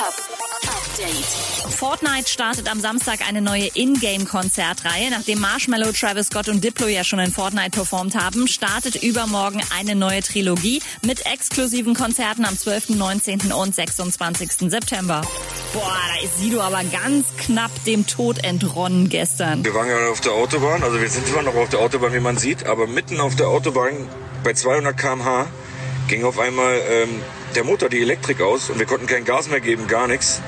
Update. Fortnite startet am Samstag eine neue Ingame-Konzertreihe. Nachdem Marshmallow, Travis Scott und Diplo ja schon in Fortnite performt haben, startet übermorgen eine neue Trilogie mit exklusiven Konzerten am 12., 19. und 26. September. Boah, da ist Sido aber ganz knapp dem Tod entronnen gestern. Wir waren ja auf der Autobahn, also wir sind immer noch auf der Autobahn, wie man sieht, aber mitten auf der Autobahn bei 200 km/h ging auf einmal ähm, der Motor, die Elektrik aus und wir konnten kein Gas mehr geben, gar nichts.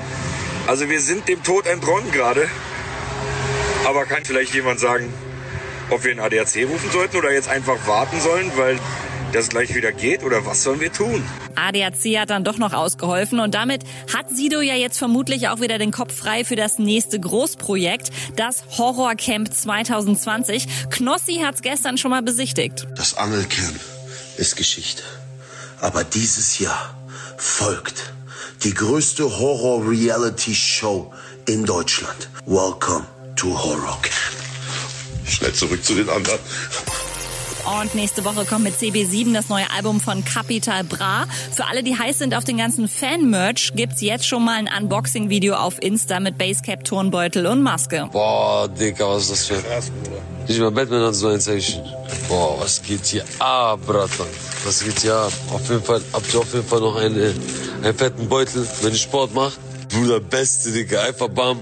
Also wir sind dem Tod entronnen gerade. Aber kann vielleicht jemand sagen, ob wir einen ADAC rufen sollten oder jetzt einfach warten sollen, weil das gleich wieder geht oder was sollen wir tun? ADAC hat dann doch noch ausgeholfen und damit hat Sido ja jetzt vermutlich auch wieder den Kopf frei für das nächste Großprojekt, das Horrorcamp 2020. Knossi hat's gestern schon mal besichtigt. Das Angelcamp ist Geschichte. Aber dieses Jahr folgt die größte Horror-Reality-Show in Deutschland. Welcome to Horror Camp. Schnell zurück zu den anderen. Und nächste Woche kommt mit CB7 das neue Album von Capital Bra. Für alle, die heiß sind auf den ganzen Fan-Merch, gibt's jetzt schon mal ein Unboxing-Video auf Insta mit Basecap, Turnbeutel und Maske. Boah, Digga, was ist das für... Nicht mal Batman hat so ein Zeichen. Boah, was geht hier ab, Bratan? Was geht hier ab? Auf jeden Fall, habt ihr auf jeden Fall noch eine, einen fetten Beutel, wenn ich Sport mache. Bruder, beste, Digga, einfach bam.